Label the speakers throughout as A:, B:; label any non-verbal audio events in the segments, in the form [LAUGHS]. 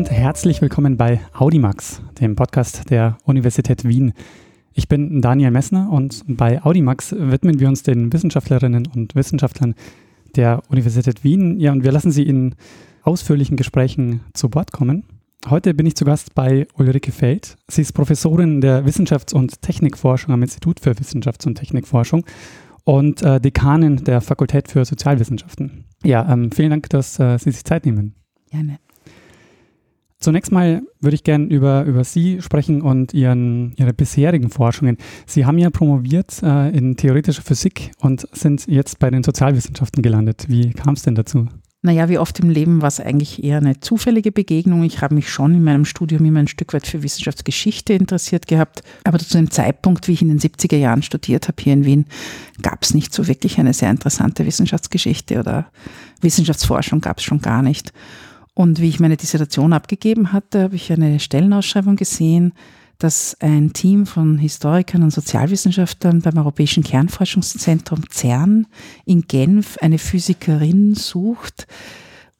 A: und herzlich willkommen bei Audimax, dem Podcast der Universität Wien. Ich bin Daniel Messner und bei Audimax widmen wir uns den Wissenschaftlerinnen und Wissenschaftlern der Universität Wien. Ja, und wir lassen sie in ausführlichen Gesprächen zu Wort kommen. Heute bin ich zu Gast bei Ulrike Feld. Sie ist Professorin der Wissenschafts- und Technikforschung am Institut für Wissenschafts- und Technikforschung und äh, Dekanin der Fakultät für Sozialwissenschaften. Ja, ähm, vielen Dank, dass äh, Sie sich Zeit nehmen.
B: Gerne.
A: Zunächst mal würde ich gerne über, über Sie sprechen und Ihren, Ihre bisherigen Forschungen. Sie haben ja promoviert äh, in theoretischer Physik und sind jetzt bei den Sozialwissenschaften gelandet. Wie kam es denn dazu?
B: Naja, wie oft im Leben war es eigentlich eher eine zufällige Begegnung. Ich habe mich schon in meinem Studium immer ein Stück weit für Wissenschaftsgeschichte interessiert gehabt. Aber zu dem Zeitpunkt, wie ich in den 70er Jahren studiert habe hier in Wien, gab es nicht so wirklich eine sehr interessante Wissenschaftsgeschichte oder Wissenschaftsforschung gab es schon gar nicht. Und wie ich meine Dissertation abgegeben hatte, habe ich eine Stellenausschreibung gesehen, dass ein Team von Historikern und Sozialwissenschaftlern beim Europäischen Kernforschungszentrum CERN in Genf eine Physikerin sucht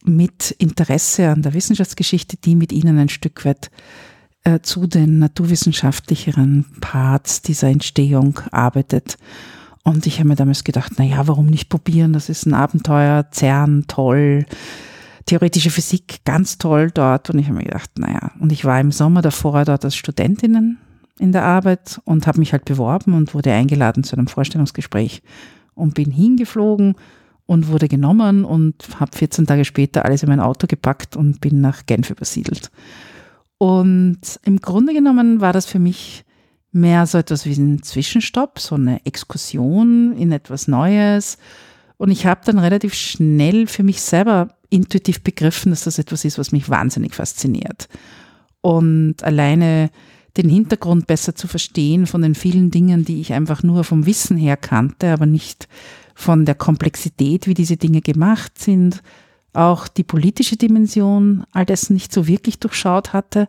B: mit Interesse an der Wissenschaftsgeschichte, die mit ihnen ein Stück weit äh, zu den naturwissenschaftlicheren Parts dieser Entstehung arbeitet. Und ich habe mir damals gedacht, na ja, warum nicht probieren? Das ist ein Abenteuer, CERN, toll theoretische Physik ganz toll dort und ich habe mir gedacht, naja, und ich war im Sommer davor dort als Studentinnen in der Arbeit und habe mich halt beworben und wurde eingeladen zu einem Vorstellungsgespräch und bin hingeflogen und wurde genommen und habe 14 Tage später alles in mein Auto gepackt und bin nach Genf übersiedelt. Und im Grunde genommen war das für mich mehr so etwas wie ein Zwischenstopp, so eine Exkursion in etwas Neues. Und ich habe dann relativ schnell für mich selber intuitiv begriffen, dass das etwas ist, was mich wahnsinnig fasziniert. Und alleine den Hintergrund besser zu verstehen von den vielen Dingen, die ich einfach nur vom Wissen her kannte, aber nicht von der Komplexität, wie diese Dinge gemacht sind, auch die politische Dimension all dessen nicht so wirklich durchschaut hatte.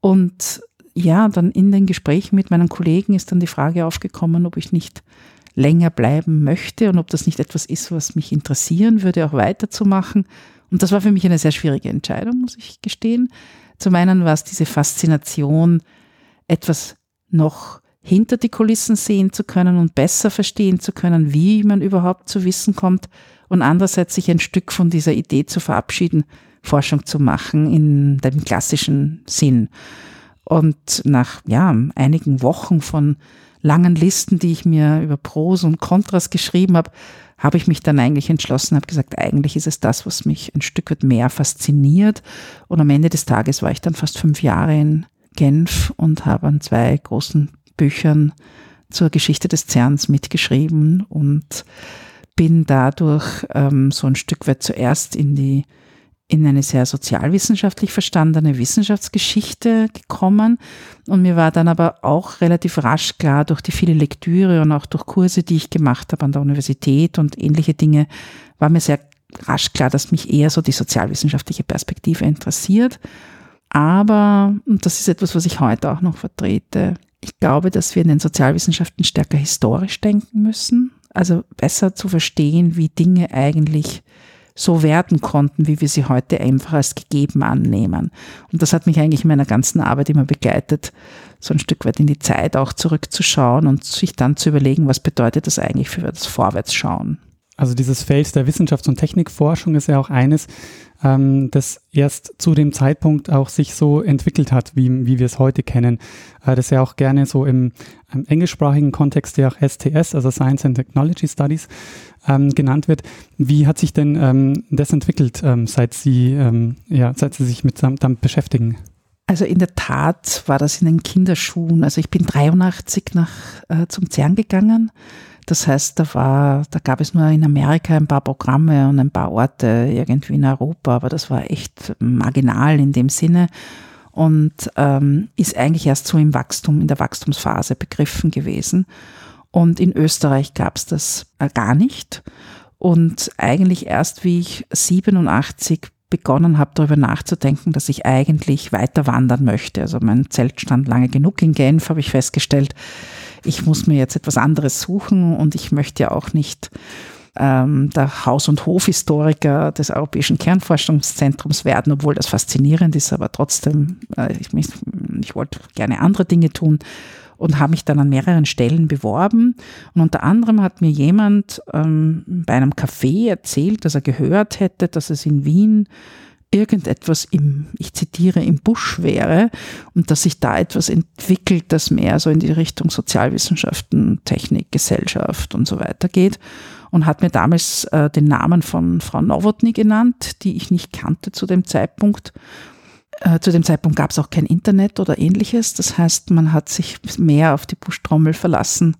B: Und ja, dann in den Gesprächen mit meinen Kollegen ist dann die Frage aufgekommen, ob ich nicht länger bleiben möchte und ob das nicht etwas ist, was mich interessieren würde, auch weiterzumachen. Und das war für mich eine sehr schwierige Entscheidung, muss ich gestehen. Zum einen war es diese Faszination, etwas noch hinter die Kulissen sehen zu können und besser verstehen zu können, wie man überhaupt zu Wissen kommt und andererseits sich ein Stück von dieser Idee zu verabschieden, Forschung zu machen in dem klassischen Sinn. Und nach ja, einigen Wochen von langen Listen, die ich mir über Pros und Kontras geschrieben habe, habe ich mich dann eigentlich entschlossen, habe gesagt, eigentlich ist es das, was mich ein Stück weit mehr fasziniert. Und am Ende des Tages war ich dann fast fünf Jahre in Genf und habe an zwei großen Büchern zur Geschichte des CERNs mitgeschrieben und bin dadurch ähm, so ein Stück weit zuerst in die in eine sehr sozialwissenschaftlich verstandene Wissenschaftsgeschichte gekommen. Und mir war dann aber auch relativ rasch klar, durch die viele Lektüre und auch durch Kurse, die ich gemacht habe an der Universität und ähnliche Dinge, war mir sehr rasch klar, dass mich eher so die sozialwissenschaftliche Perspektive interessiert. Aber, und das ist etwas, was ich heute auch noch vertrete, ich glaube, dass wir in den Sozialwissenschaften stärker historisch denken müssen. Also besser zu verstehen, wie Dinge eigentlich so werden konnten, wie wir sie heute einfach als gegeben annehmen. Und das hat mich eigentlich in meiner ganzen Arbeit immer begleitet, so ein Stück weit in die Zeit auch zurückzuschauen und sich dann zu überlegen, was bedeutet das eigentlich für das Vorwärtsschauen.
A: Also dieses Feld der Wissenschafts- und Technikforschung ist ja auch eines, ähm, das erst zu dem Zeitpunkt auch sich so entwickelt hat, wie, wie wir es heute kennen. Äh, das ja auch gerne so im, im englischsprachigen Kontext ja auch STS, also Science and Technology Studies, ähm, genannt wird. Wie hat sich denn ähm, das entwickelt, ähm, seit Sie, ähm, ja, seit Sie sich mit damit beschäftigen?
B: Also in der Tat war das in den Kinderschuhen. Also ich bin 83 nach, äh, zum CERN gegangen das heißt, da war, da gab es nur in Amerika ein paar Programme und ein paar Orte irgendwie in Europa, aber das war echt marginal in dem Sinne und ähm, ist eigentlich erst so im Wachstum, in der Wachstumsphase begriffen gewesen. Und in Österreich gab es das äh, gar nicht. Und eigentlich erst, wie ich 87 begonnen habe, darüber nachzudenken, dass ich eigentlich weiter wandern möchte. Also mein Zelt stand lange genug in Genf, habe ich festgestellt ich muss mir jetzt etwas anderes suchen und ich möchte ja auch nicht ähm, der Haus- und Hofhistoriker des Europäischen Kernforschungszentrums werden, obwohl das faszinierend ist, aber trotzdem, äh, ich, ich wollte gerne andere Dinge tun und habe mich dann an mehreren Stellen beworben. Und unter anderem hat mir jemand ähm, bei einem Café erzählt, dass er gehört hätte, dass es in Wien irgendetwas im, ich zitiere, im Busch wäre und dass sich da etwas entwickelt, das mehr so in die Richtung Sozialwissenschaften, Technik, Gesellschaft und so weiter geht und hat mir damals äh, den Namen von Frau Nowotny genannt, die ich nicht kannte zu dem Zeitpunkt. Äh, zu dem Zeitpunkt gab es auch kein Internet oder ähnliches. Das heißt, man hat sich mehr auf die Buschtrommel verlassen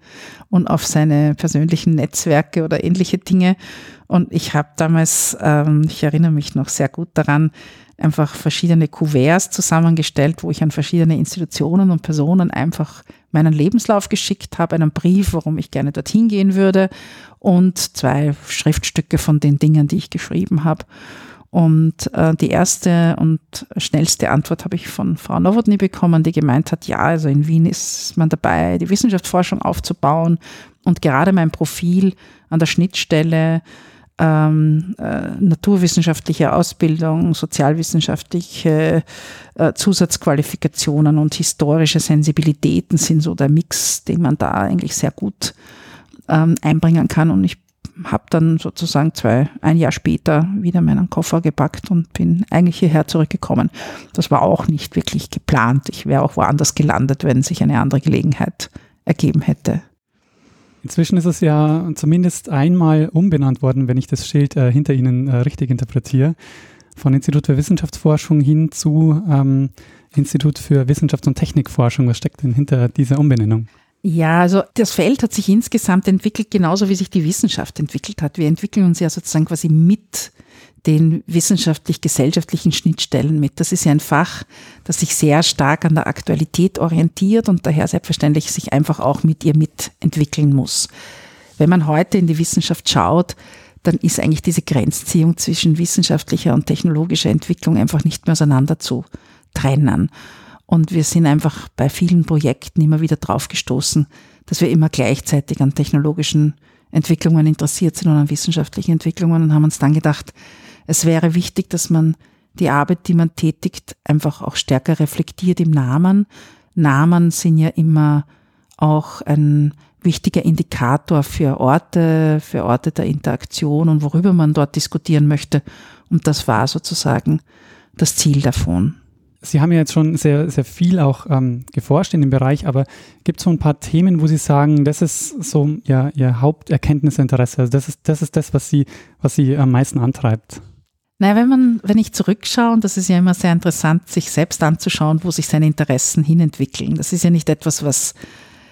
B: und auf seine persönlichen Netzwerke oder ähnliche Dinge. Und ich habe damals, ähm, ich erinnere mich noch sehr gut daran, einfach verschiedene Kuverts zusammengestellt, wo ich an verschiedene Institutionen und Personen einfach meinen Lebenslauf geschickt habe, einen Brief, warum ich gerne dorthin gehen würde und zwei Schriftstücke von den Dingen, die ich geschrieben habe. Und äh, die erste und schnellste Antwort habe ich von Frau Nowotny bekommen, die gemeint hat, ja, also in Wien ist man dabei, die Wissenschaftsforschung aufzubauen und gerade mein Profil an der Schnittstelle ähm, äh, naturwissenschaftliche Ausbildung, sozialwissenschaftliche äh, Zusatzqualifikationen und historische Sensibilitäten sind so der Mix, den man da eigentlich sehr gut ähm, einbringen kann. Und ich habe dann sozusagen zwei, ein Jahr später wieder meinen Koffer gepackt und bin eigentlich hierher zurückgekommen. Das war auch nicht wirklich geplant. Ich wäre auch woanders gelandet, wenn sich eine andere Gelegenheit ergeben hätte.
A: Inzwischen ist es ja zumindest einmal umbenannt worden, wenn ich das Schild äh, hinter Ihnen äh, richtig interpretiere. Von Institut für Wissenschaftsforschung hin zu ähm, Institut für Wissenschafts- und Technikforschung. Was steckt denn hinter dieser Umbenennung?
B: Ja, also das Feld hat sich insgesamt entwickelt, genauso wie sich die Wissenschaft entwickelt hat. Wir entwickeln uns ja sozusagen quasi mit den wissenschaftlich-gesellschaftlichen Schnittstellen mit. Das ist ja ein Fach, das sich sehr stark an der Aktualität orientiert und daher selbstverständlich sich einfach auch mit ihr mitentwickeln muss. Wenn man heute in die Wissenschaft schaut, dann ist eigentlich diese Grenzziehung zwischen wissenschaftlicher und technologischer Entwicklung einfach nicht mehr auseinander zu trennen. Und wir sind einfach bei vielen Projekten immer wieder draufgestoßen, dass wir immer gleichzeitig an technologischen Entwicklungen interessiert sind und an wissenschaftlichen Entwicklungen und haben uns dann gedacht, es wäre wichtig, dass man die Arbeit, die man tätigt, einfach auch stärker reflektiert im Namen. Namen sind ja immer auch ein wichtiger Indikator für Orte, für Orte der Interaktion und worüber man dort diskutieren möchte. Und das war sozusagen das Ziel davon.
A: Sie haben ja jetzt schon sehr, sehr viel auch ähm, geforscht in dem Bereich, aber gibt es so ein paar Themen, wo Sie sagen, das ist so ja, Ihr Haupterkenntnisinteresse, also das ist, das ist das, was Sie, was Sie am meisten antreibt?
B: Naja, wenn man, wenn ich zurückschaue, und das ist ja immer sehr interessant, sich selbst anzuschauen, wo sich seine Interessen hinentwickeln. Das ist ja nicht etwas, was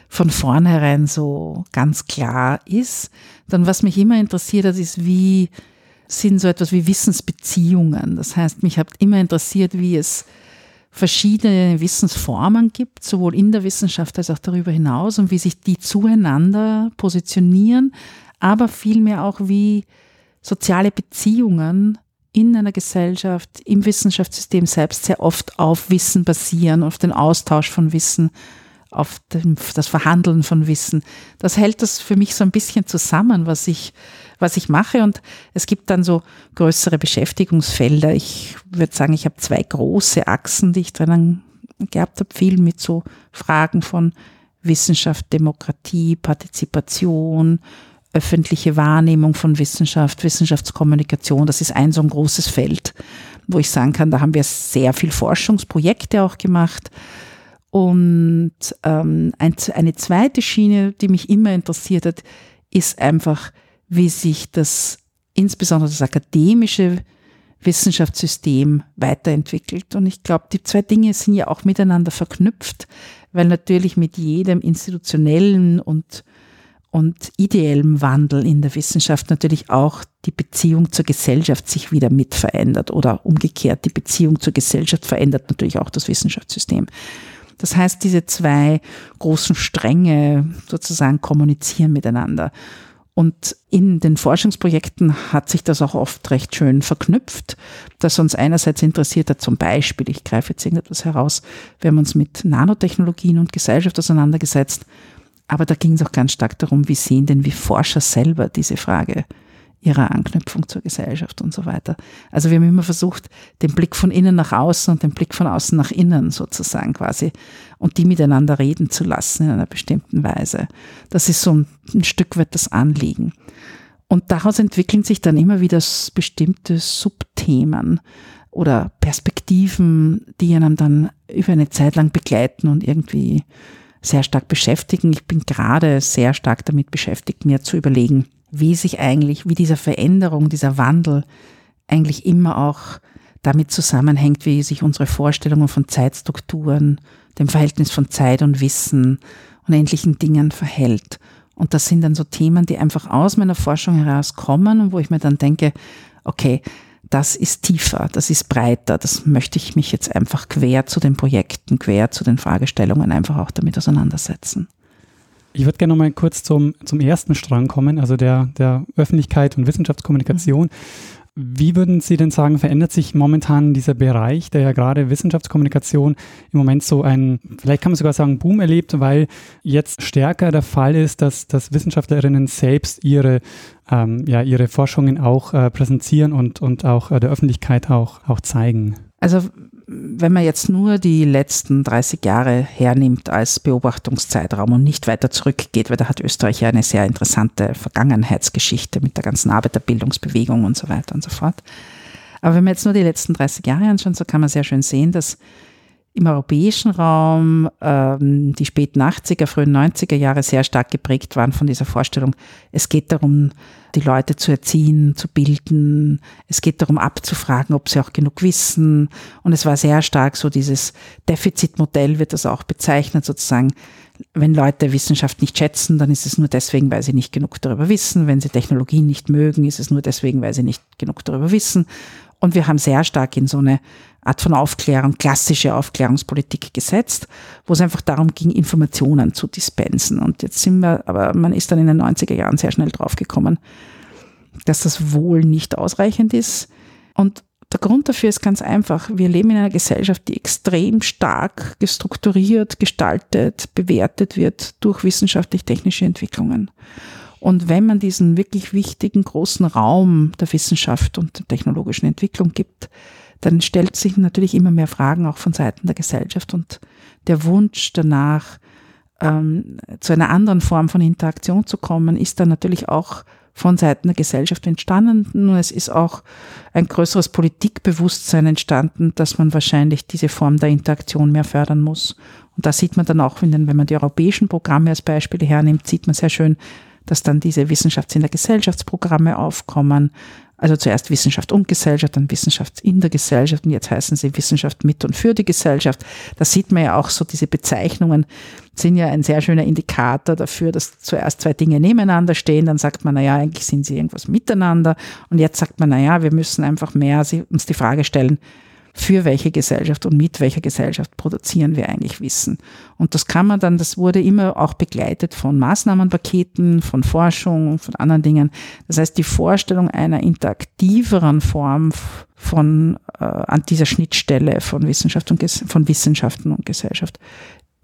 B: von vornherein so ganz klar ist. Dann was mich immer interessiert hat, ist, wie sind so etwas wie Wissensbeziehungen. Das heißt, mich hat immer interessiert, wie es verschiedene Wissensformen gibt, sowohl in der Wissenschaft als auch darüber hinaus und wie sich die zueinander positionieren, aber vielmehr auch wie soziale Beziehungen in einer Gesellschaft, im Wissenschaftssystem selbst sehr oft auf Wissen basieren, auf den Austausch von Wissen, auf das Verhandeln von Wissen. Das hält das für mich so ein bisschen zusammen, was ich was ich mache. Und es gibt dann so größere Beschäftigungsfelder. Ich würde sagen, ich habe zwei große Achsen, die ich drinnen gehabt habe, viel mit so Fragen von Wissenschaft, Demokratie, Partizipation, öffentliche Wahrnehmung von Wissenschaft, Wissenschaftskommunikation. Das ist ein so ein großes Feld, wo ich sagen kann, da haben wir sehr viel Forschungsprojekte auch gemacht. Und ähm, ein, eine zweite Schiene, die mich immer interessiert hat, ist einfach wie sich das, insbesondere das akademische Wissenschaftssystem weiterentwickelt. Und ich glaube, die zwei Dinge sind ja auch miteinander verknüpft, weil natürlich mit jedem institutionellen und, und ideellen Wandel in der Wissenschaft natürlich auch die Beziehung zur Gesellschaft sich wieder mit verändert oder umgekehrt die Beziehung zur Gesellschaft verändert natürlich auch das Wissenschaftssystem. Das heißt, diese zwei großen Stränge sozusagen kommunizieren miteinander. Und in den Forschungsprojekten hat sich das auch oft recht schön verknüpft, dass uns einerseits interessiert hat, zum Beispiel, ich greife jetzt irgendetwas heraus, wir haben uns mit Nanotechnologien und Gesellschaft auseinandergesetzt, aber da ging es auch ganz stark darum, wie sehen denn wie Forscher selber diese Frage ihrer Anknüpfung zur Gesellschaft und so weiter. Also wir haben immer versucht, den Blick von innen nach außen und den Blick von außen nach innen sozusagen quasi und die miteinander reden zu lassen in einer bestimmten Weise. Das ist so ein, ein Stück weit das Anliegen. Und daraus entwickeln sich dann immer wieder bestimmte Subthemen oder Perspektiven, die einem dann über eine Zeit lang begleiten und irgendwie sehr stark beschäftigen. Ich bin gerade sehr stark damit beschäftigt, mir zu überlegen, wie sich eigentlich, wie diese Veränderung, dieser Wandel eigentlich immer auch damit zusammenhängt, wie sich unsere Vorstellungen von Zeitstrukturen, dem Verhältnis von Zeit und Wissen und endlichen Dingen verhält. Und das sind dann so Themen, die einfach aus meiner Forschung herauskommen und wo ich mir dann denke, okay, das ist tiefer, das ist breiter, das möchte ich mich jetzt einfach quer zu den Projekten, quer zu den Fragestellungen einfach auch damit auseinandersetzen.
A: Ich würde gerne noch mal kurz zum, zum ersten Strang kommen, also der, der Öffentlichkeit und Wissenschaftskommunikation. Mhm. Wie würden Sie denn sagen, verändert sich momentan dieser Bereich, der ja gerade Wissenschaftskommunikation im Moment so ein, vielleicht kann man sogar sagen, Boom erlebt, weil jetzt stärker der Fall ist, dass, dass Wissenschaftlerinnen selbst ihre, ähm, ja, ihre Forschungen auch äh, präsentieren und, und auch äh, der Öffentlichkeit auch, auch zeigen?
B: Also wenn man jetzt nur die letzten 30 Jahre hernimmt als Beobachtungszeitraum und nicht weiter zurückgeht, weil da hat Österreich ja eine sehr interessante Vergangenheitsgeschichte mit der ganzen Arbeiterbildungsbewegung und so weiter und so fort. Aber wenn man jetzt nur die letzten 30 Jahre anschaut, so kann man sehr schön sehen, dass im europäischen Raum ähm, die späten 80er, frühen 90er Jahre sehr stark geprägt waren von dieser Vorstellung, es geht darum, die Leute zu erziehen, zu bilden, es geht darum abzufragen, ob sie auch genug wissen. Und es war sehr stark so dieses Defizitmodell, wird das auch bezeichnet, sozusagen, wenn Leute Wissenschaft nicht schätzen, dann ist es nur deswegen, weil sie nicht genug darüber wissen. Wenn sie Technologien nicht mögen, ist es nur deswegen, weil sie nicht genug darüber wissen. Und wir haben sehr stark in so eine Art von Aufklärung, klassische Aufklärungspolitik gesetzt, wo es einfach darum ging, Informationen zu dispensen. Und jetzt sind wir, aber man ist dann in den 90er Jahren sehr schnell draufgekommen, dass das wohl nicht ausreichend ist. Und der Grund dafür ist ganz einfach. Wir leben in einer Gesellschaft, die extrem stark gestrukturiert, gestaltet, bewertet wird durch wissenschaftlich-technische Entwicklungen. Und wenn man diesen wirklich wichtigen großen Raum der Wissenschaft und der technologischen Entwicklung gibt, dann stellt sich natürlich immer mehr Fragen auch von Seiten der Gesellschaft und der Wunsch danach, ähm, zu einer anderen Form von Interaktion zu kommen, ist dann natürlich auch von Seiten der Gesellschaft entstanden. Und es ist auch ein größeres Politikbewusstsein entstanden, dass man wahrscheinlich diese Form der Interaktion mehr fördern muss. Und da sieht man dann auch, wenn man die europäischen Programme als Beispiele hernimmt, sieht man sehr schön, dass dann diese Wissenschafts- in der Gesellschaftsprogramme aufkommen, also zuerst Wissenschaft und Gesellschaft, dann Wissenschaft in der Gesellschaft und jetzt heißen sie Wissenschaft mit und für die Gesellschaft. Da sieht man ja auch so, diese Bezeichnungen sind ja ein sehr schöner Indikator dafür, dass zuerst zwei Dinge nebeneinander stehen, dann sagt man, naja, eigentlich sind sie irgendwas miteinander und jetzt sagt man, naja, wir müssen einfach mehr uns die Frage stellen, für welche Gesellschaft und mit welcher Gesellschaft produzieren wir eigentlich Wissen. Und das kann man dann, das wurde immer auch begleitet von Maßnahmenpaketen, von Forschung, von anderen Dingen. Das heißt, die Vorstellung einer interaktiveren Form von äh, an dieser Schnittstelle von Wissenschaft und von Wissenschaften und Gesellschaft,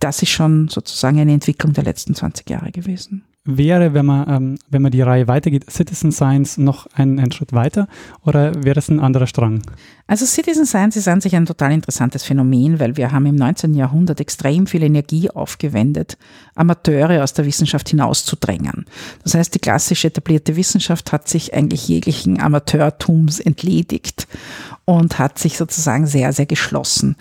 B: das ist schon sozusagen eine Entwicklung der letzten 20 Jahre gewesen
A: wäre, wenn man, ähm, wenn man die Reihe weitergeht, Citizen Science noch einen, einen Schritt weiter oder wäre das ein anderer Strang?
B: Also Citizen Science ist an sich ein total interessantes Phänomen, weil wir haben im 19. Jahrhundert extrem viel Energie aufgewendet, Amateure aus der Wissenschaft hinauszudrängen. Das heißt, die klassisch etablierte Wissenschaft hat sich eigentlich jeglichen Amateurtums entledigt und hat sich sozusagen sehr, sehr geschlossen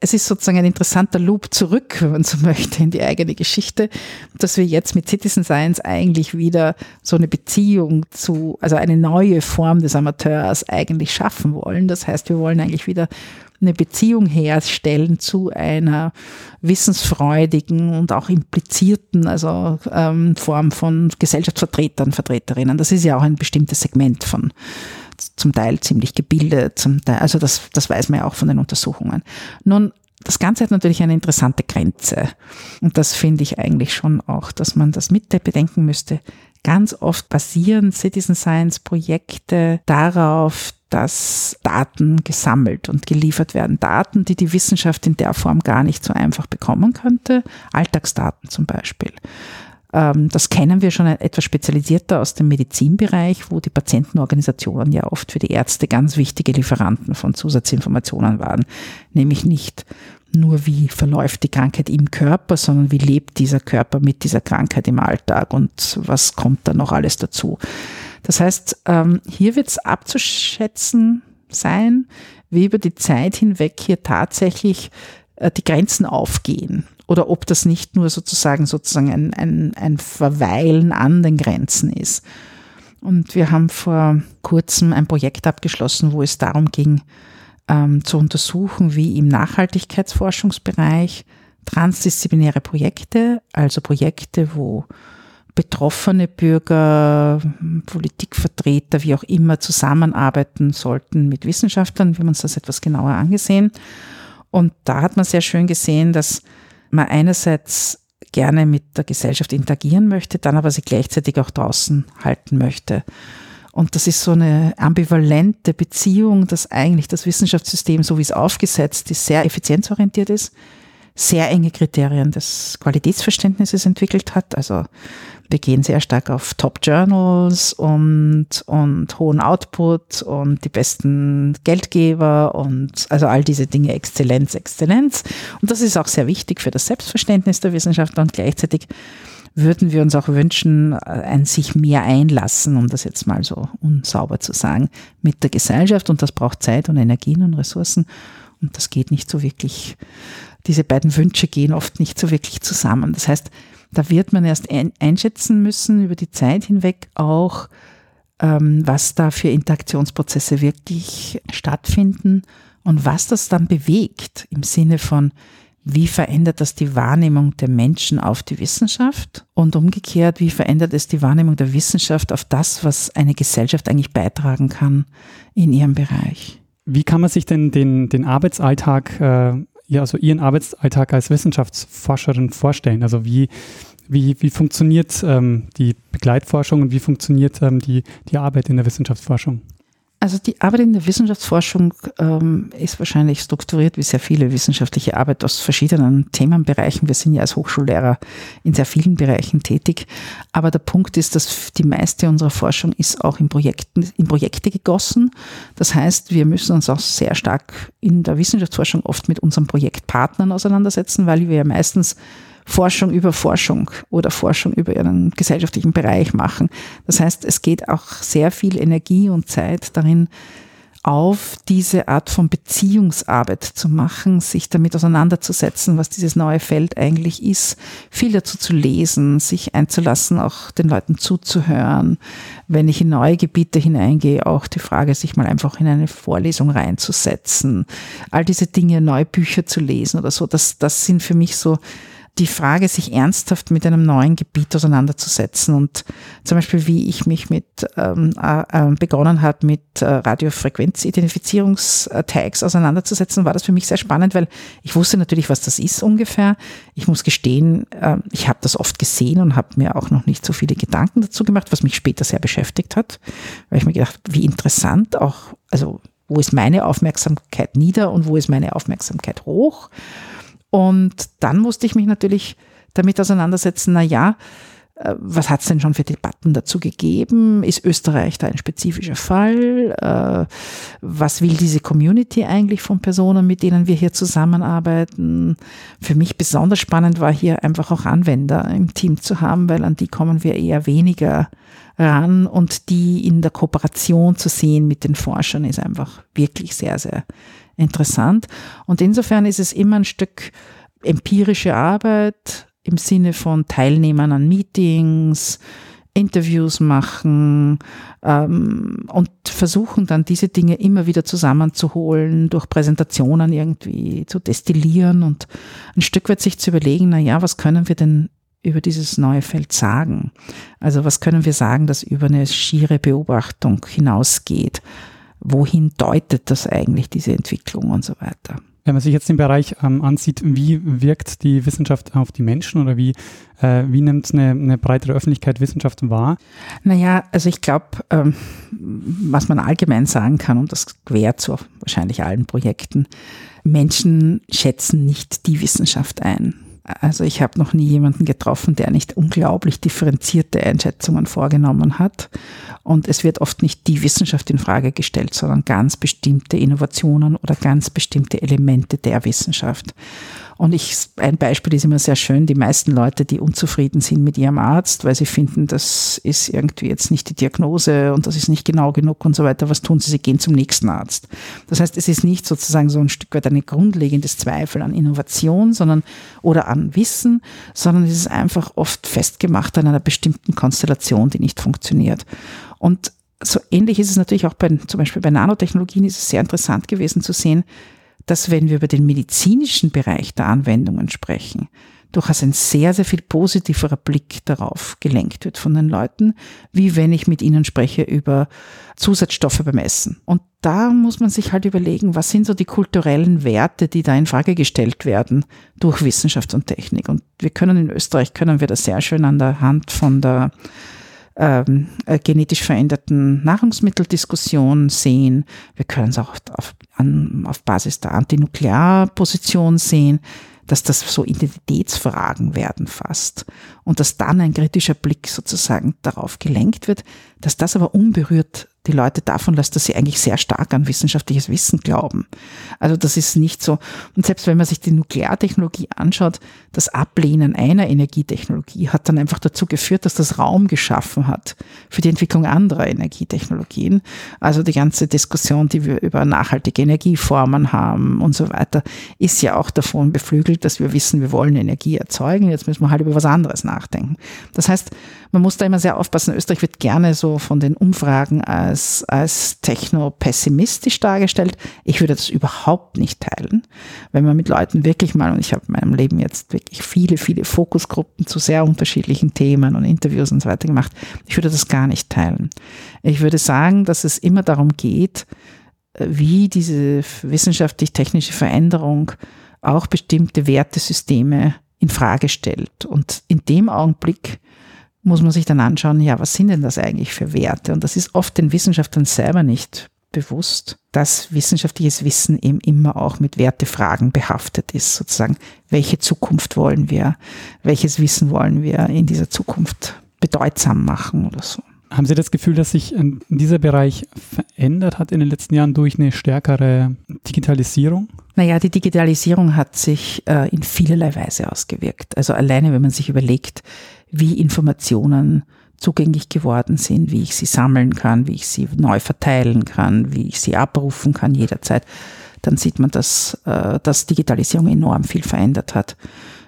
B: es ist sozusagen ein interessanter Loop zurück, wenn man so [LAUGHS] möchte, in die eigene Geschichte, dass wir jetzt mit Citizen Science eigentlich wieder so eine Beziehung zu, also eine neue Form des Amateurs eigentlich schaffen wollen. Das heißt, wir wollen eigentlich wieder eine Beziehung herstellen zu einer wissensfreudigen und auch implizierten, also ähm, Form von Gesellschaftsvertretern, Vertreterinnen. Das ist ja auch ein bestimmtes Segment von zum Teil ziemlich gebildet, zum Teil, also das, das weiß man ja auch von den Untersuchungen. Nun, das Ganze hat natürlich eine interessante Grenze. Und das finde ich eigentlich schon auch, dass man das mit bedenken müsste. Ganz oft basieren Citizen Science Projekte darauf, dass Daten gesammelt und geliefert werden. Daten, die die Wissenschaft in der Form gar nicht so einfach bekommen könnte. Alltagsdaten zum Beispiel. Ähm, das kennen wir schon etwas spezialisierter aus dem Medizinbereich, wo die Patientenorganisationen ja oft für die Ärzte ganz wichtige Lieferanten von Zusatzinformationen waren, nämlich nicht nur wie verläuft die Krankheit im Körper, sondern wie lebt dieser Körper mit dieser Krankheit im Alltag und was kommt da noch alles dazu. Das heißt, ähm, hier wird es abzuschätzen sein, wie über die Zeit hinweg hier tatsächlich äh, die Grenzen aufgehen oder ob das nicht nur sozusagen sozusagen ein, ein, ein Verweilen an den Grenzen ist. Und wir haben vor kurzem ein Projekt abgeschlossen, wo es darum ging, ähm, zu untersuchen, wie im Nachhaltigkeitsforschungsbereich transdisziplinäre Projekte, also Projekte, wo betroffene Bürger, Politikvertreter, wie auch immer, zusammenarbeiten sollten mit Wissenschaftlern. Wir haben uns das etwas genauer angesehen. Und da hat man sehr schön gesehen, dass man einerseits gerne mit der Gesellschaft interagieren möchte, dann aber sie gleichzeitig auch draußen halten möchte. Und das ist so eine ambivalente Beziehung, dass eigentlich das Wissenschaftssystem, so wie es aufgesetzt ist, sehr effizienzorientiert ist, sehr enge Kriterien des Qualitätsverständnisses entwickelt hat. Also wir gehen sehr stark auf Top Journals und, und hohen Output und die besten Geldgeber und also all diese Dinge, Exzellenz, Exzellenz. Und das ist auch sehr wichtig für das Selbstverständnis der Wissenschaftler und gleichzeitig würden wir uns auch wünschen, ein sich mehr einlassen, um das jetzt mal so unsauber zu sagen, mit der Gesellschaft und das braucht Zeit und Energien und Ressourcen und das geht nicht so wirklich, diese beiden Wünsche gehen oft nicht so wirklich zusammen. Das heißt, da wird man erst einschätzen müssen über die Zeit hinweg auch, ähm, was da für Interaktionsprozesse wirklich stattfinden und was das dann bewegt im Sinne von, wie verändert das die Wahrnehmung der Menschen auf die Wissenschaft und umgekehrt, wie verändert es die Wahrnehmung der Wissenschaft auf das, was eine Gesellschaft eigentlich beitragen kann in ihrem Bereich.
A: Wie kann man sich denn den, den Arbeitsalltag äh, ja, also Ihren Arbeitsalltag als Wissenschaftsforscherin vorstellen? Also wie, wie, wie funktioniert ähm, die Begleitforschung und wie funktioniert ähm, die, die Arbeit in der Wissenschaftsforschung?
B: Also die Arbeit in der Wissenschaftsforschung ähm, ist wahrscheinlich strukturiert wie sehr viele wissenschaftliche Arbeit aus verschiedenen Themenbereichen. Wir sind ja als Hochschullehrer in sehr vielen Bereichen tätig. Aber der Punkt ist, dass die meiste unserer Forschung ist auch in, Projekten, in Projekte gegossen. Das heißt, wir müssen uns auch sehr stark in der Wissenschaftsforschung oft mit unseren Projektpartnern auseinandersetzen, weil wir ja meistens Forschung über Forschung oder Forschung über einen gesellschaftlichen Bereich machen. Das heißt, es geht auch sehr viel Energie und Zeit darin, auf diese Art von Beziehungsarbeit zu machen, sich damit auseinanderzusetzen, was dieses neue Feld eigentlich ist, viel dazu zu lesen, sich einzulassen, auch den Leuten zuzuhören. Wenn ich in neue Gebiete hineingehe, auch die Frage, sich mal einfach in eine Vorlesung reinzusetzen, all diese Dinge, neue Bücher zu lesen oder so, das, das sind für mich so die Frage, sich ernsthaft mit einem neuen Gebiet auseinanderzusetzen. Und zum Beispiel, wie ich mich mit ähm, äh, begonnen habe, mit äh, Radiofrequenzidentifizierungstags auseinanderzusetzen, war das für mich sehr spannend, weil ich wusste natürlich, was das ist ungefähr. Ich muss gestehen, äh, ich habe das oft gesehen und habe mir auch noch nicht so viele Gedanken dazu gemacht, was mich später sehr beschäftigt hat, weil ich mir gedacht, wie interessant auch, also wo ist meine Aufmerksamkeit nieder und wo ist meine Aufmerksamkeit hoch? Und dann musste ich mich natürlich damit auseinandersetzen, na ja, äh, was hat es denn schon für Debatten dazu gegeben? Ist Österreich da ein spezifischer Fall? Äh, was will diese Community eigentlich von Personen, mit denen wir hier zusammenarbeiten? Für mich besonders spannend war hier einfach auch Anwender im Team zu haben, weil an die kommen wir eher weniger ran und die in der Kooperation zu sehen mit den Forschern ist einfach wirklich sehr, sehr interessant. Und insofern ist es immer ein Stück empirische Arbeit im Sinne von Teilnehmern an Meetings, Interviews machen ähm, und versuchen dann diese Dinge immer wieder zusammenzuholen, durch Präsentationen irgendwie zu destillieren und ein Stück weit sich zu überlegen, na ja, was können wir denn über dieses neue Feld sagen? Also was können wir sagen, das über eine schiere Beobachtung hinausgeht? Wohin deutet das eigentlich, diese Entwicklung und so weiter.
A: Wenn man sich jetzt den Bereich ähm, ansieht, wie wirkt die Wissenschaft auf die Menschen oder wie, äh, wie nimmt eine, eine breitere Öffentlichkeit Wissenschaft wahr?
B: Naja, also ich glaube, ähm, was man allgemein sagen kann, und das quert zu wahrscheinlich allen Projekten, Menschen schätzen nicht die Wissenschaft ein. Also ich habe noch nie jemanden getroffen, der nicht unglaublich differenzierte Einschätzungen vorgenommen hat. Und es wird oft nicht die Wissenschaft in Frage gestellt, sondern ganz bestimmte Innovationen oder ganz bestimmte Elemente der Wissenschaft. Und ich, ein Beispiel ist immer sehr schön, die meisten Leute, die unzufrieden sind mit ihrem Arzt, weil sie finden, das ist irgendwie jetzt nicht die Diagnose und das ist nicht genau genug und so weiter, was tun sie? Sie gehen zum nächsten Arzt. Das heißt, es ist nicht sozusagen so ein Stück weit ein grundlegendes Zweifel an Innovation, sondern, oder an Wissen, sondern es ist einfach oft festgemacht an einer bestimmten Konstellation, die nicht funktioniert. Und so ähnlich ist es natürlich auch bei, zum Beispiel bei Nanotechnologien ist es sehr interessant gewesen zu sehen, dass wenn wir über den medizinischen Bereich der Anwendungen sprechen, durchaus ein sehr, sehr viel positiverer Blick darauf gelenkt wird von den Leuten, wie wenn ich mit ihnen spreche über Zusatzstoffe beim Essen. Und da muss man sich halt überlegen, was sind so die kulturellen Werte, die da in Frage gestellt werden durch Wissenschaft und Technik. Und wir können in Österreich, können wir das sehr schön an der Hand von der ähm, äh, genetisch veränderten Nahrungsmitteldiskussion sehen. Wir können es auch auf, an, auf Basis der Antinuklearposition sehen, dass das so Identitätsfragen werden fast und dass dann ein kritischer Blick sozusagen darauf gelenkt wird, dass das aber unberührt die Leute davon lässt, dass sie eigentlich sehr stark an wissenschaftliches Wissen glauben. Also das ist nicht so. Und selbst wenn man sich die Nukleartechnologie anschaut, das Ablehnen einer Energietechnologie hat dann einfach dazu geführt, dass das Raum geschaffen hat für die Entwicklung anderer Energietechnologien. Also die ganze Diskussion, die wir über nachhaltige Energieformen haben und so weiter, ist ja auch davon beflügelt, dass wir wissen, wir wollen Energie erzeugen. Jetzt müssen wir halt über was anderes nachdenken. Das heißt, man muss da immer sehr aufpassen. Österreich wird gerne so von den Umfragen als, als techno-pessimistisch dargestellt. Ich würde das überhaupt nicht teilen. Wenn man mit Leuten wirklich mal, und ich habe in meinem Leben jetzt wirklich viele, viele Fokusgruppen zu sehr unterschiedlichen Themen und Interviews und so weiter gemacht, ich würde das gar nicht teilen. Ich würde sagen, dass es immer darum geht, wie diese wissenschaftlich-technische Veränderung auch bestimmte Wertesysteme in Frage stellt. Und in dem Augenblick muss man sich dann anschauen, ja, was sind denn das eigentlich für Werte? Und das ist oft den Wissenschaftlern selber nicht bewusst, dass wissenschaftliches Wissen eben immer auch mit Wertefragen behaftet ist, sozusagen, welche Zukunft wollen wir, welches Wissen wollen wir in dieser Zukunft bedeutsam machen oder so.
A: Haben Sie das Gefühl, dass sich dieser Bereich verändert hat in den letzten Jahren durch eine stärkere Digitalisierung?
B: Naja, die Digitalisierung hat sich äh, in vielerlei Weise ausgewirkt. Also alleine, wenn man sich überlegt, wie Informationen zugänglich geworden sind, wie ich sie sammeln kann, wie ich sie neu verteilen kann, wie ich sie abrufen kann jederzeit, dann sieht man, dass, äh, dass Digitalisierung enorm viel verändert hat.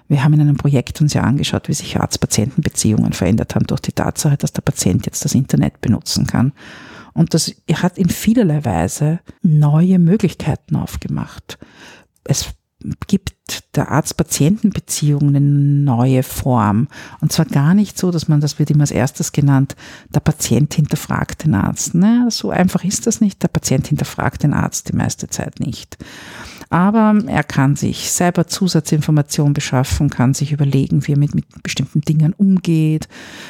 B: Wir haben in einem Projekt uns ja angeschaut, wie sich Arzt-Patienten-Beziehungen verändert haben durch die Tatsache, dass der Patient jetzt das Internet benutzen kann. Und das hat in vielerlei Weise neue Möglichkeiten aufgemacht. Es gibt der Arzt-Patienten-Beziehung eine neue Form. Und zwar gar nicht so, dass man, das wird immer als erstes genannt, der Patient hinterfragt den Arzt. Ne? So einfach ist das nicht. Der Patient hinterfragt den Arzt die meiste Zeit nicht. Aber er kann sich selber Zusatzinformationen beschaffen, kann sich überlegen, wie er mit, mit bestimmten Dingen umgeht.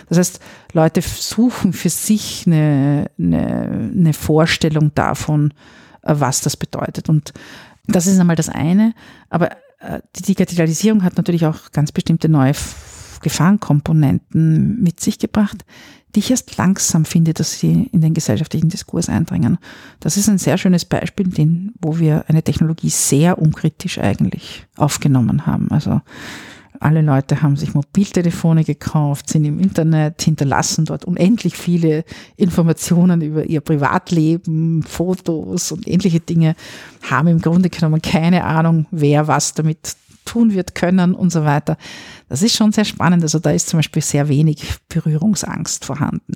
B: Das heißt, Leute suchen für sich eine, eine, eine Vorstellung davon, was das bedeutet. Und das ist einmal das eine. Aber äh, die Digitalisierung hat natürlich auch ganz bestimmte neue Gefahrenkomponenten mit sich gebracht, die ich erst langsam finde, dass sie in den gesellschaftlichen Diskurs eindringen. Das ist ein sehr schönes Beispiel, wo wir eine Technologie sehr unkritisch eigentlich aufgenommen haben. Also alle Leute haben sich Mobiltelefone gekauft, sind im Internet, hinterlassen dort unendlich viele Informationen über ihr Privatleben, Fotos und ähnliche Dinge, haben im Grunde genommen keine Ahnung, wer was damit tun wird können und so weiter. Das ist schon sehr spannend. Also da ist zum Beispiel sehr wenig Berührungsangst vorhanden.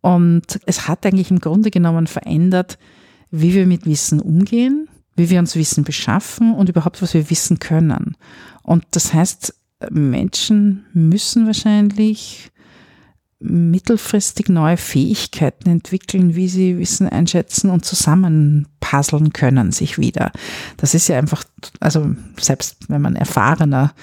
B: Und es hat eigentlich im Grunde genommen verändert, wie wir mit Wissen umgehen, wie wir uns Wissen beschaffen und überhaupt, was wir wissen können. Und das heißt, Menschen müssen wahrscheinlich mittelfristig neue Fähigkeiten entwickeln, wie sie Wissen einschätzen und zusammenpuzzeln können sich wieder. Das ist ja einfach, also selbst wenn man erfahrener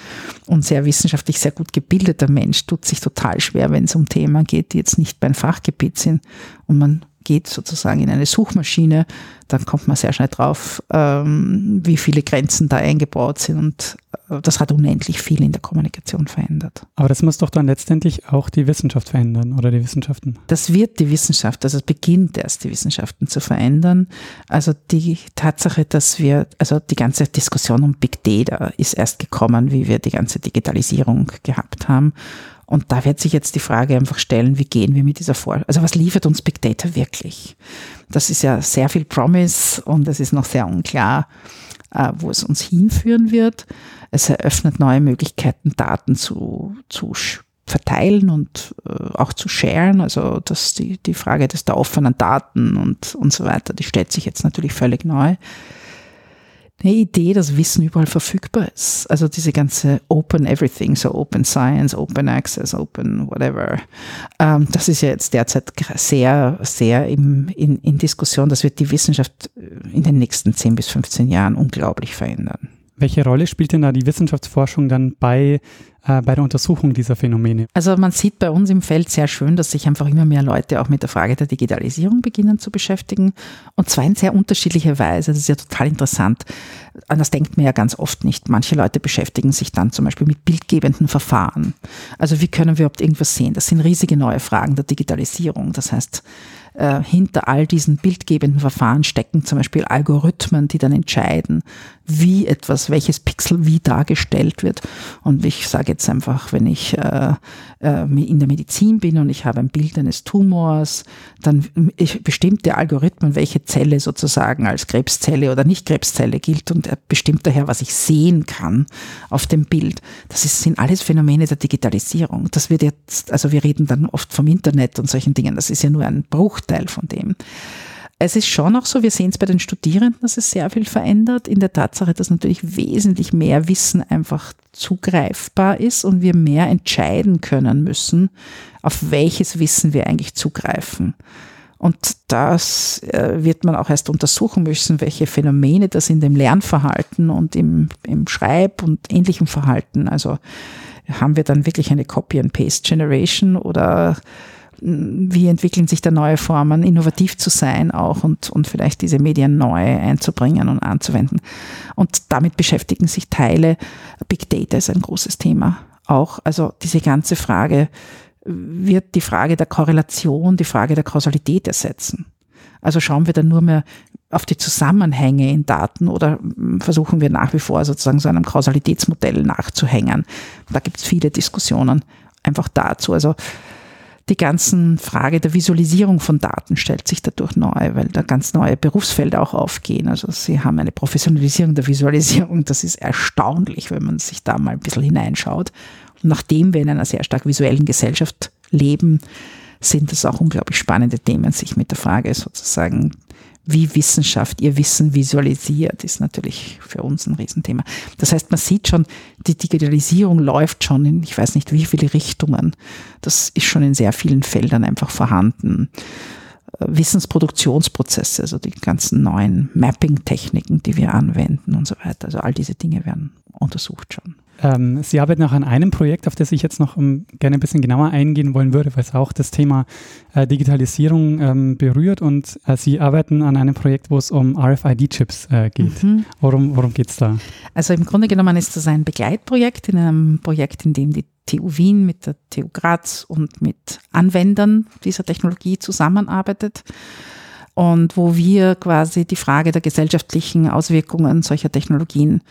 B: und sehr wissenschaftlich sehr gut gebildeter Mensch tut sich total schwer, wenn es um Themen geht, die jetzt nicht beim Fachgebiet sind und man geht sozusagen in eine Suchmaschine, dann kommt man sehr schnell drauf, ähm, wie viele Grenzen da eingebaut sind und äh, das hat unendlich viel in der Kommunikation verändert.
A: Aber das muss doch dann letztendlich auch die Wissenschaft verändern oder die Wissenschaften?
B: Das wird die Wissenschaft, also es beginnt erst die Wissenschaften zu verändern. Also die Tatsache, dass wir, also die ganze Diskussion um Big Data ist erst gekommen, wie wir die ganze Digitalisierung gehabt haben. Und da wird sich jetzt die Frage einfach stellen, wie gehen wir mit dieser Vor, also was liefert uns Big Data wirklich? Das ist ja sehr viel Promise und es ist noch sehr unklar, äh, wo es uns hinführen wird. Es eröffnet neue Möglichkeiten, Daten zu, zu verteilen und äh, auch zu sharen. Also dass die, die Frage des der offenen Daten und, und so weiter, die stellt sich jetzt natürlich völlig neu eine Idee, dass Wissen überall verfügbar ist. Also diese ganze Open Everything, so Open Science, Open Access, Open whatever. Ähm, das ist ja jetzt derzeit sehr, sehr im, in, in Diskussion. Das wird die Wissenschaft in den nächsten 10 bis 15 Jahren unglaublich verändern.
A: Welche Rolle spielt denn da die Wissenschaftsforschung dann bei, äh, bei der Untersuchung dieser Phänomene?
B: Also man sieht bei uns im Feld sehr schön, dass sich einfach immer mehr Leute auch mit der Frage der Digitalisierung beginnen zu beschäftigen. Und zwar in sehr unterschiedlicher Weise. Das ist ja total interessant. An das denkt man ja ganz oft nicht. Manche Leute beschäftigen sich dann zum Beispiel mit bildgebenden Verfahren. Also wie können wir überhaupt irgendwas sehen? Das sind riesige neue Fragen der Digitalisierung. Das heißt, äh, hinter all diesen bildgebenden Verfahren stecken zum Beispiel Algorithmen, die dann entscheiden, wie etwas, welches Pixel wie dargestellt wird. Und ich sage jetzt einfach, wenn ich äh, äh, in der Medizin bin und ich habe ein Bild eines Tumors, dann bestimmt der Algorithmen, welche Zelle sozusagen als Krebszelle oder nicht Krebszelle gilt und er bestimmt daher, was ich sehen kann auf dem Bild. Das ist, sind alles Phänomene der Digitalisierung. Das wird jetzt, also wir reden dann oft vom Internet und solchen Dingen. Das ist ja nur ein Bruchteil von dem es ist schon auch so, wir sehen es bei den Studierenden, dass es sehr viel verändert, in der Tatsache, dass natürlich wesentlich mehr Wissen einfach zugreifbar ist und wir mehr entscheiden können müssen, auf welches Wissen wir eigentlich zugreifen. Und das äh, wird man auch erst untersuchen müssen, welche Phänomene das in dem Lernverhalten und im, im Schreib- und ähnlichem Verhalten, also haben wir dann wirklich eine Copy-and-Paste-Generation oder wie entwickeln sich da neue Formen, innovativ zu sein auch und, und vielleicht diese Medien neu einzubringen und anzuwenden. Und damit beschäftigen sich Teile. Big Data ist ein großes Thema auch. Also diese ganze Frage wird die Frage der Korrelation, die Frage der Kausalität ersetzen. Also schauen wir dann nur mehr auf die Zusammenhänge in Daten oder versuchen wir nach wie vor sozusagen so einem Kausalitätsmodell nachzuhängen. Da gibt es viele Diskussionen einfach dazu. Also die ganzen Frage der Visualisierung von Daten stellt sich dadurch neu, weil da ganz neue Berufsfelder auch aufgehen. Also sie haben eine Professionalisierung der Visualisierung. Das ist erstaunlich, wenn man sich da mal ein bisschen hineinschaut. Und nachdem wir in einer sehr stark visuellen Gesellschaft leben, sind das auch unglaublich spannende Themen, sich mit der Frage sozusagen wie Wissenschaft ihr Wissen visualisiert, ist natürlich für uns ein Riesenthema. Das heißt, man sieht schon, die Digitalisierung läuft schon in, ich weiß nicht wie viele Richtungen. Das ist schon in sehr vielen Feldern einfach vorhanden. Wissensproduktionsprozesse, also die ganzen neuen Mapping-Techniken, die wir anwenden und so weiter. Also all diese Dinge werden untersucht schon.
A: Ähm, Sie arbeiten auch an einem Projekt, auf das ich jetzt noch um, gerne ein bisschen genauer eingehen wollen würde, weil es auch das Thema äh, Digitalisierung ähm, berührt. Und äh, Sie arbeiten an einem Projekt, wo es um RFID-Chips äh, geht. Mhm. Worum, worum geht es da?
B: Also im Grunde genommen ist das ein Begleitprojekt in einem Projekt, in dem die TU Wien mit der TU Graz und mit Anwendern dieser Technologie zusammenarbeitet und wo wir quasi die Frage der gesellschaftlichen Auswirkungen solcher Technologien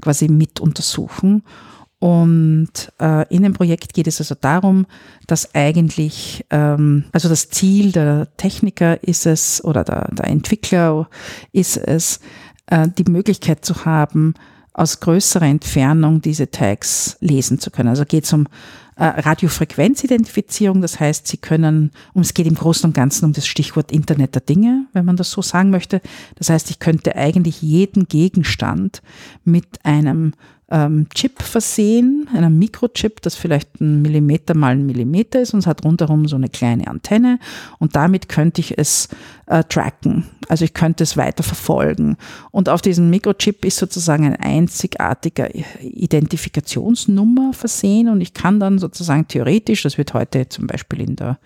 B: quasi mit untersuchen. Und äh, in dem Projekt geht es also darum, dass eigentlich, ähm, also das Ziel der Techniker ist es oder der, der Entwickler ist es, äh, die Möglichkeit zu haben, aus größerer Entfernung diese Tags lesen zu können. Also geht es um äh, Radiofrequenzidentifizierung, das heißt, Sie können, um es geht im Großen und Ganzen um das Stichwort Internet der Dinge, wenn man das so sagen möchte. Das heißt, ich könnte eigentlich jeden Gegenstand mit einem ähm, Chip versehen, einem Mikrochip, das vielleicht ein Millimeter mal ein Millimeter ist und es hat rundherum so eine kleine Antenne und damit könnte ich es äh, tracken. Also ich könnte es weiter verfolgen. Und auf diesem Mikrochip ist sozusagen ein einzigartiger Identifikationsnummer versehen und ich kann dann sozusagen theoretisch, das wird heute zum Beispiel in der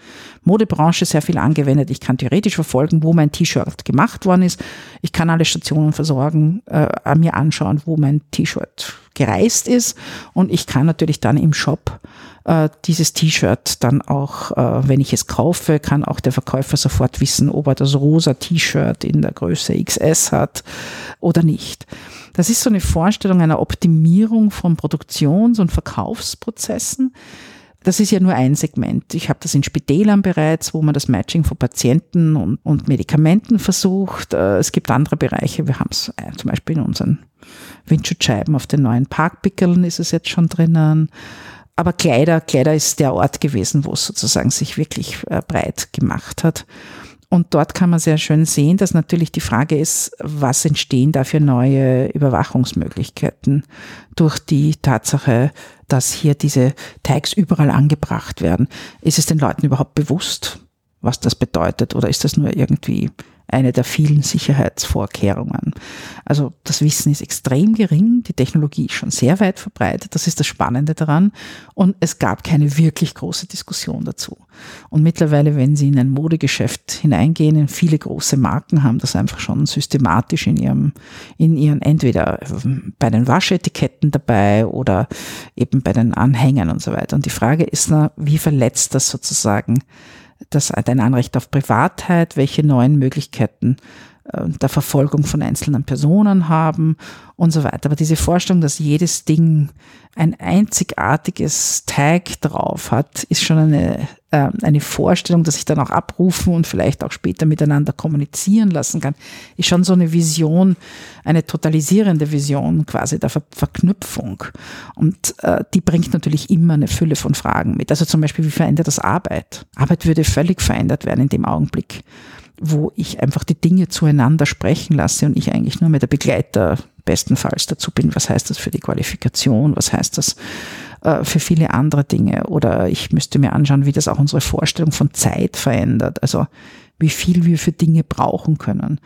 B: Modebranche sehr viel angewendet, ich kann theoretisch verfolgen, wo mein T-Shirt gemacht worden ist. Ich kann alle Stationen versorgen, äh, mir anschauen, wo mein T-Shirt gereist ist und ich kann natürlich dann im Shop äh, dieses T-Shirt dann auch, äh, wenn ich es kaufe, kann auch der Verkäufer sofort wissen, ob er das rosa T-Shirt in der Größe XS hat oder nicht. Das ist so eine Vorstellung einer Optimierung von Produktions- und Verkaufsprozessen. Das ist ja nur ein Segment. Ich habe das in Spitälern bereits, wo man das Matching von Patienten und, und Medikamenten versucht. Äh, es gibt andere Bereiche. Wir haben es äh, zum Beispiel in unseren Windschutzscheiben auf den neuen Parkpickeln ist es jetzt schon drinnen. Aber Kleider, Kleider ist der Ort gewesen, wo es sozusagen sich wirklich äh, breit gemacht hat. Und dort kann man sehr schön sehen, dass natürlich die Frage ist, was entstehen da für neue Überwachungsmöglichkeiten durch die Tatsache, dass hier diese Tags überall angebracht werden. Ist es den Leuten überhaupt bewusst, was das bedeutet? Oder ist das nur irgendwie eine der vielen Sicherheitsvorkehrungen. Also das Wissen ist extrem gering, die Technologie ist schon sehr weit verbreitet, das ist das Spannende daran und es gab keine wirklich große Diskussion dazu. Und mittlerweile, wenn Sie in ein Modegeschäft hineingehen, viele große Marken haben das einfach schon systematisch in ihrem, in ihren entweder bei den Waschetiketten dabei oder eben bei den Anhängern und so weiter. Und die Frage ist, na, wie verletzt das sozusagen das, dein Anrecht auf Privatheit, welche neuen Möglichkeiten der Verfolgung von einzelnen Personen haben und so weiter. Aber diese Vorstellung, dass jedes Ding ein einzigartiges Tag drauf hat, ist schon eine, äh, eine Vorstellung, dass ich dann auch abrufen und vielleicht auch später miteinander kommunizieren lassen kann, ist schon so eine Vision, eine totalisierende Vision quasi der Ver Verknüpfung. Und äh, die bringt natürlich immer eine Fülle von Fragen mit. Also zum Beispiel, wie verändert das Arbeit? Arbeit würde völlig verändert werden in dem Augenblick wo ich einfach die Dinge zueinander sprechen lasse und ich eigentlich nur mehr der Begleiter bestenfalls dazu bin. Was heißt das für die Qualifikation? Was heißt das äh, für viele andere Dinge? Oder ich müsste mir anschauen, wie das auch unsere Vorstellung von Zeit verändert. Also wie viel wir für Dinge brauchen können.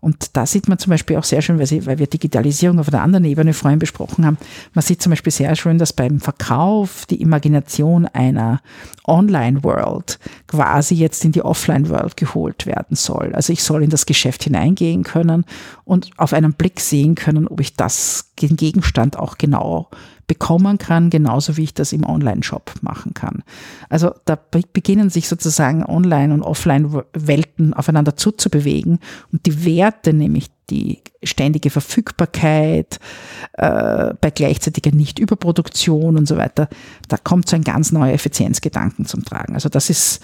B: Und da sieht man zum Beispiel auch sehr schön, weil, sie, weil wir Digitalisierung auf einer anderen Ebene vorhin besprochen haben, man sieht zum Beispiel sehr schön, dass beim Verkauf die Imagination einer Online-World quasi jetzt in die Offline-World geholt werden soll. Also ich soll in das Geschäft hineingehen können und auf einen Blick sehen können, ob ich das, den Gegenstand auch genau bekommen kann, genauso wie ich das im Online-Shop machen kann. Also da beginnen sich sozusagen Online- und Offline-Welten aufeinander zuzubewegen und die Werte, nämlich die ständige Verfügbarkeit, äh, bei gleichzeitiger Nichtüberproduktion und so weiter, da kommt so ein ganz neuer Effizienzgedanken zum Tragen. Also das ist,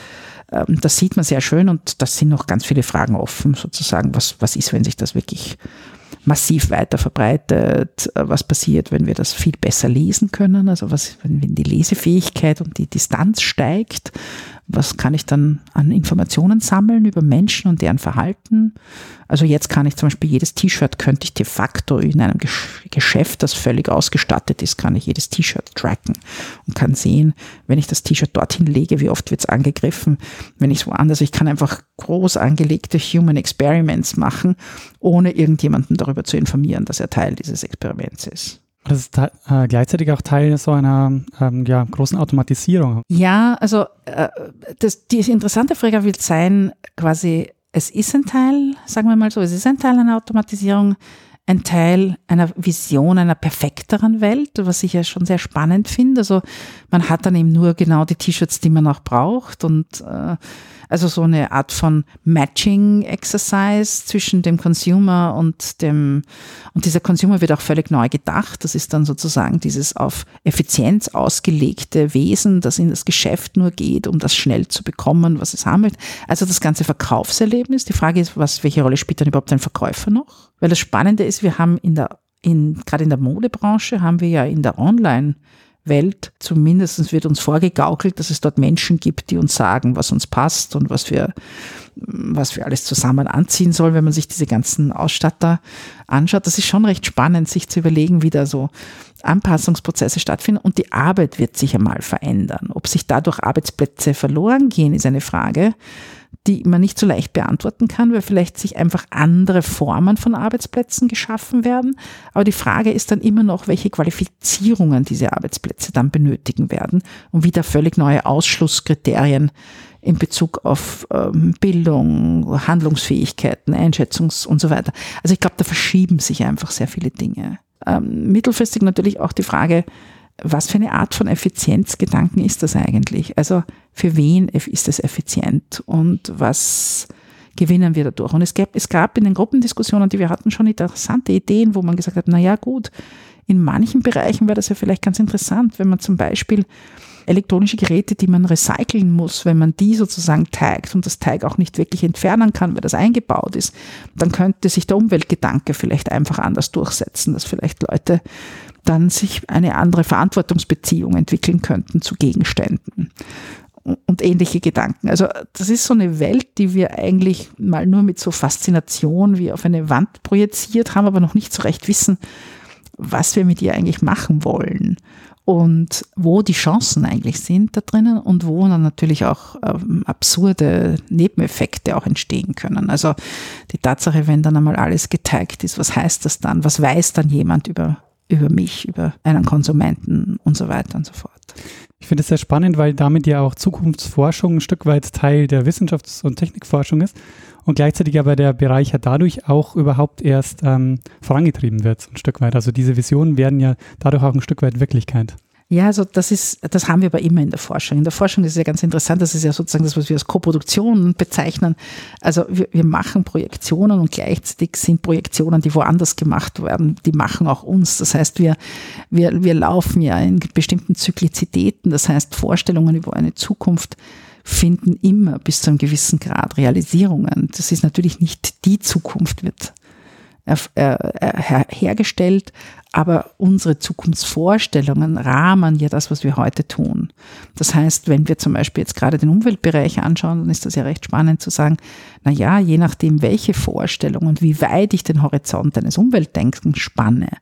B: ähm, das sieht man sehr schön und das sind noch ganz viele Fragen offen, sozusagen, was, was ist, wenn sich das wirklich massiv weiter verbreitet. Äh, was passiert, wenn wir das viel besser lesen können? Also was, wenn die Lesefähigkeit und die Distanz steigt? Was kann ich dann an Informationen sammeln über Menschen und deren Verhalten? Also jetzt kann ich zum Beispiel jedes T-Shirt könnte ich de facto in einem Geschäft, das völlig ausgestattet ist, kann ich jedes T-Shirt tracken und kann sehen, wenn ich das T-Shirt dorthin lege, wie oft wird es angegriffen, wenn ich es woanders, ich kann einfach groß angelegte Human Experiments machen, ohne irgendjemanden darüber zu informieren, dass er Teil dieses Experiments ist.
A: Das ist äh, gleichzeitig auch Teil so einer ähm, ja, großen Automatisierung.
B: Ja, also äh, das, die interessante Frage wird sein, quasi, es ist ein Teil, sagen wir mal so, es ist ein Teil einer Automatisierung, ein Teil einer Vision einer perfekteren Welt, was ich ja schon sehr spannend finde. Also man hat dann eben nur genau die T-Shirts, die man auch braucht und äh, also so eine Art von Matching-Exercise zwischen dem Consumer und dem, und dieser Consumer wird auch völlig neu gedacht. Das ist dann sozusagen dieses auf Effizienz ausgelegte Wesen, das in das Geschäft nur geht, um das schnell zu bekommen, was es haben. Also das ganze Verkaufserlebnis. Die Frage ist, was, welche Rolle spielt dann überhaupt ein Verkäufer noch? Weil das Spannende ist, wir haben in der, in, gerade in der Modebranche haben wir ja in der Online- Welt. Zumindest wird uns vorgegaukelt, dass es dort Menschen gibt, die uns sagen, was uns passt und was wir, was wir alles zusammen anziehen sollen, wenn man sich diese ganzen Ausstatter anschaut. Das ist schon recht spannend, sich zu überlegen, wie da so Anpassungsprozesse stattfinden und die Arbeit wird sich einmal verändern. Ob sich dadurch Arbeitsplätze verloren gehen, ist eine Frage, die man nicht so leicht beantworten kann, weil vielleicht sich einfach andere Formen von Arbeitsplätzen geschaffen werden. Aber die Frage ist dann immer noch, welche Qualifizierungen diese Arbeitsplätze dann benötigen werden und wie da völlig neue Ausschlusskriterien in Bezug auf ähm, Bildung, Handlungsfähigkeiten, Einschätzungs und so weiter. Also ich glaube, da verschieben sich einfach sehr viele Dinge. Ähm, mittelfristig natürlich auch die Frage, was für eine Art von Effizienzgedanken ist das eigentlich? Also für wen ist es effizient und was gewinnen wir dadurch? Und es gab, es gab in den Gruppendiskussionen, die wir hatten, schon interessante Ideen, wo man gesagt hat, na ja, gut, in manchen Bereichen wäre das ja vielleicht ganz interessant, wenn man zum Beispiel elektronische Geräte, die man recyceln muss, wenn man die sozusagen teigt und das Teig auch nicht wirklich entfernen kann, weil das eingebaut ist, dann könnte sich der Umweltgedanke vielleicht einfach anders durchsetzen, dass vielleicht Leute dann sich eine andere Verantwortungsbeziehung entwickeln könnten zu Gegenständen und ähnliche Gedanken. Also das ist so eine Welt, die wir eigentlich mal nur mit so Faszination wie auf eine Wand projiziert haben, aber noch nicht so recht wissen, was wir mit ihr eigentlich machen wollen und wo die Chancen eigentlich sind da drinnen und wo dann natürlich auch ähm, absurde Nebeneffekte auch entstehen können. Also die Tatsache, wenn dann einmal alles geteigt ist, was heißt das dann? Was weiß dann jemand über über mich, über einen Konsumenten und so weiter und so fort.
A: Ich finde es sehr spannend, weil damit ja auch Zukunftsforschung ein Stück weit Teil der Wissenschafts- und Technikforschung ist und gleichzeitig aber der Bereich ja dadurch auch überhaupt erst ähm, vorangetrieben wird, ein Stück weit. Also diese Visionen werden ja dadurch auch ein Stück weit Wirklichkeit.
B: Ja, also das ist, das haben wir aber immer in der Forschung. In der Forschung ist es ja ganz interessant, das ist ja sozusagen das, was wir als Koproduktion bezeichnen. Also wir, wir machen Projektionen und gleichzeitig sind Projektionen, die woanders gemacht werden, die machen auch uns. Das heißt, wir, wir, wir laufen ja in bestimmten Zyklizitäten, das heißt Vorstellungen über eine Zukunft finden immer bis zu einem gewissen Grad Realisierungen. Das ist natürlich nicht die Zukunft, wird hergestellt, aber unsere Zukunftsvorstellungen rahmen ja das, was wir heute tun. Das heißt, wenn wir zum Beispiel jetzt gerade den Umweltbereich anschauen, dann ist das ja recht spannend zu sagen, na ja, je nachdem, welche Vorstellungen und wie weit ich den Horizont eines Umweltdenkens spanne, äh,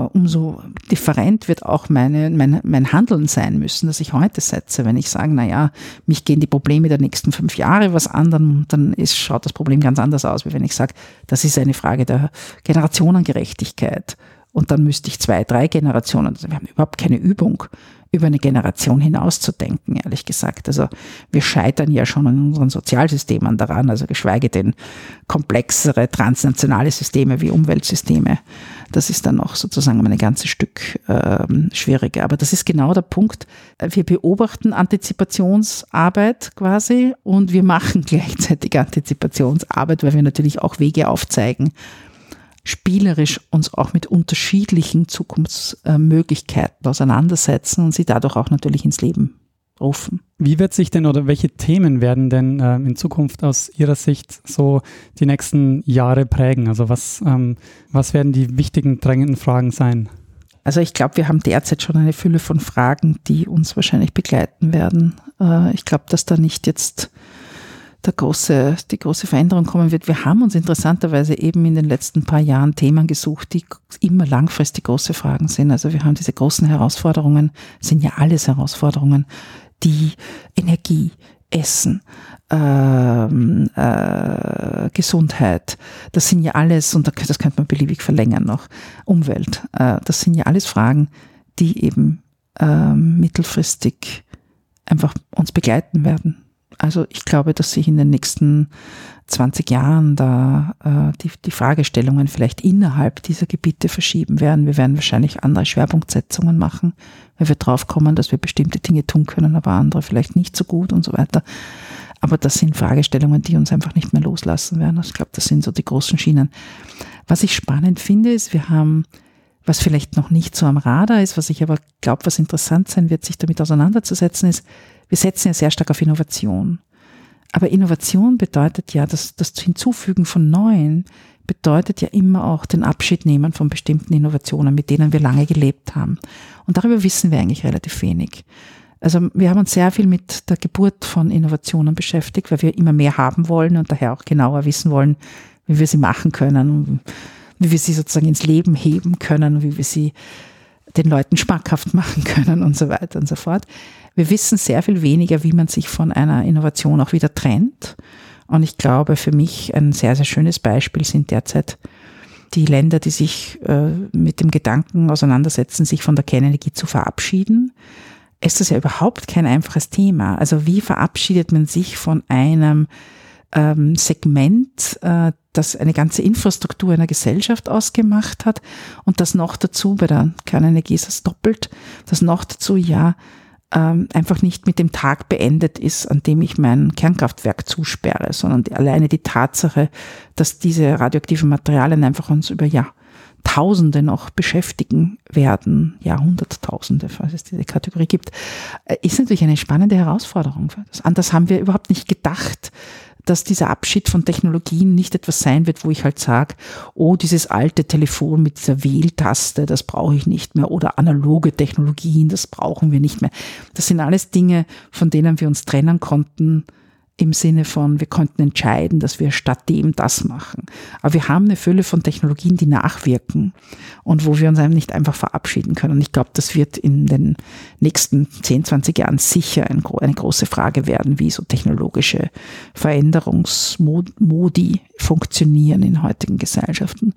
B: umso different wird auch meine, mein, mein Handeln sein müssen, das ich heute setze. Wenn ich sage, na ja, mich gehen die Probleme der nächsten fünf Jahre was an, dann, dann ist, schaut das Problem ganz anders aus, wie wenn ich sage, das ist eine Frage der Generationengerechtigkeit. Und dann müsste ich zwei, drei Generationen, also wir haben überhaupt keine Übung, über eine Generation hinaus zu denken, ehrlich gesagt. Also wir scheitern ja schon in unseren Sozialsystemen daran, also geschweige denn komplexere transnationale Systeme wie Umweltsysteme. Das ist dann noch sozusagen ein ganzes Stück ähm, schwieriger. Aber das ist genau der Punkt. Wir beobachten Antizipationsarbeit quasi und wir machen gleichzeitig Antizipationsarbeit, weil wir natürlich auch Wege aufzeigen, spielerisch uns auch mit unterschiedlichen Zukunftsmöglichkeiten auseinandersetzen und sie dadurch auch natürlich ins Leben rufen.
A: Wie wird sich denn oder welche Themen werden denn äh, in Zukunft aus Ihrer Sicht so die nächsten Jahre prägen? Also was, ähm, was werden die wichtigen, drängenden Fragen sein?
B: Also ich glaube, wir haben derzeit schon eine Fülle von Fragen, die uns wahrscheinlich begleiten werden. Äh, ich glaube, dass da nicht jetzt der große, die große Veränderung kommen wird. Wir haben uns interessanterweise eben in den letzten paar Jahren Themen gesucht, die immer langfristig große Fragen sind. Also wir haben diese großen Herausforderungen, sind ja alles Herausforderungen, die Energie, Essen, ähm, äh, Gesundheit, das sind ja alles, und das könnte man beliebig verlängern noch, Umwelt, äh, das sind ja alles Fragen, die eben äh, mittelfristig einfach uns begleiten werden. Also ich glaube, dass sich in den nächsten 20 Jahren da äh, die, die Fragestellungen vielleicht innerhalb dieser Gebiete verschieben werden. Wir werden wahrscheinlich andere Schwerpunktsetzungen machen, weil wir drauf kommen, dass wir bestimmte Dinge tun können, aber andere vielleicht nicht so gut und so weiter. Aber das sind Fragestellungen, die uns einfach nicht mehr loslassen werden. Ich glaube, das sind so die großen Schienen. Was ich spannend finde, ist, wir haben, was vielleicht noch nicht so am Radar ist, was ich aber glaube, was interessant sein wird, sich damit auseinanderzusetzen, ist, wir setzen ja sehr stark auf Innovation. Aber Innovation bedeutet ja, dass das Hinzufügen von Neuen bedeutet ja immer auch den Abschied nehmen von bestimmten Innovationen, mit denen wir lange gelebt haben. Und darüber wissen wir eigentlich relativ wenig. Also wir haben uns sehr viel mit der Geburt von Innovationen beschäftigt, weil wir immer mehr haben wollen und daher auch genauer wissen wollen, wie wir sie machen können, wie wir sie sozusagen ins Leben heben können, wie wir sie den Leuten schmackhaft [LAUGHS] machen können und so weiter und so fort. Wir wissen sehr viel weniger, wie man sich von einer Innovation auch wieder trennt. Und ich glaube, für mich ein sehr, sehr schönes Beispiel sind derzeit die Länder, die sich äh, mit dem Gedanken auseinandersetzen, sich von der Kernenergie zu verabschieden. Ist das ja überhaupt kein einfaches Thema. Also wie verabschiedet man sich von einem ähm, Segment, äh, das eine ganze Infrastruktur einer Gesellschaft ausgemacht hat und das noch dazu, bei der Kernenergie ist es doppelt, das noch dazu ja ähm, einfach nicht mit dem Tag beendet ist, an dem ich mein Kernkraftwerk zusperre, sondern alleine die Tatsache, dass diese radioaktiven Materialien einfach uns über Jahrtausende noch beschäftigen werden, Jahrhunderttausende, falls es diese Kategorie gibt, äh, ist natürlich eine spannende Herausforderung. Anders haben wir überhaupt nicht gedacht, dass dieser Abschied von Technologien nicht etwas sein wird, wo ich halt sage, oh, dieses alte Telefon mit dieser Wähltaste, das brauche ich nicht mehr oder analoge Technologien, das brauchen wir nicht mehr. Das sind alles Dinge, von denen wir uns trennen konnten, im Sinne von, wir konnten entscheiden, dass wir statt dem das machen. Aber wir haben eine Fülle von Technologien, die nachwirken und wo wir uns einem nicht einfach verabschieden können. Und ich glaube, das wird in den nächsten 10, 20 Jahren sicher ein, eine große Frage werden, wie so technologische Veränderungsmodi funktionieren in heutigen Gesellschaften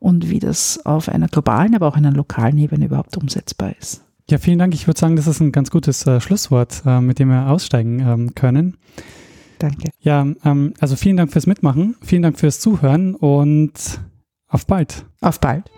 B: und wie das auf einer globalen, aber auch einer lokalen Ebene überhaupt umsetzbar ist.
A: Ja, vielen Dank. Ich würde sagen, das ist ein ganz gutes äh, Schlusswort, äh, mit dem wir aussteigen ähm, können.
B: Danke.
A: Ja, ähm, also vielen Dank fürs Mitmachen, vielen Dank fürs Zuhören und auf bald.
B: Auf bald.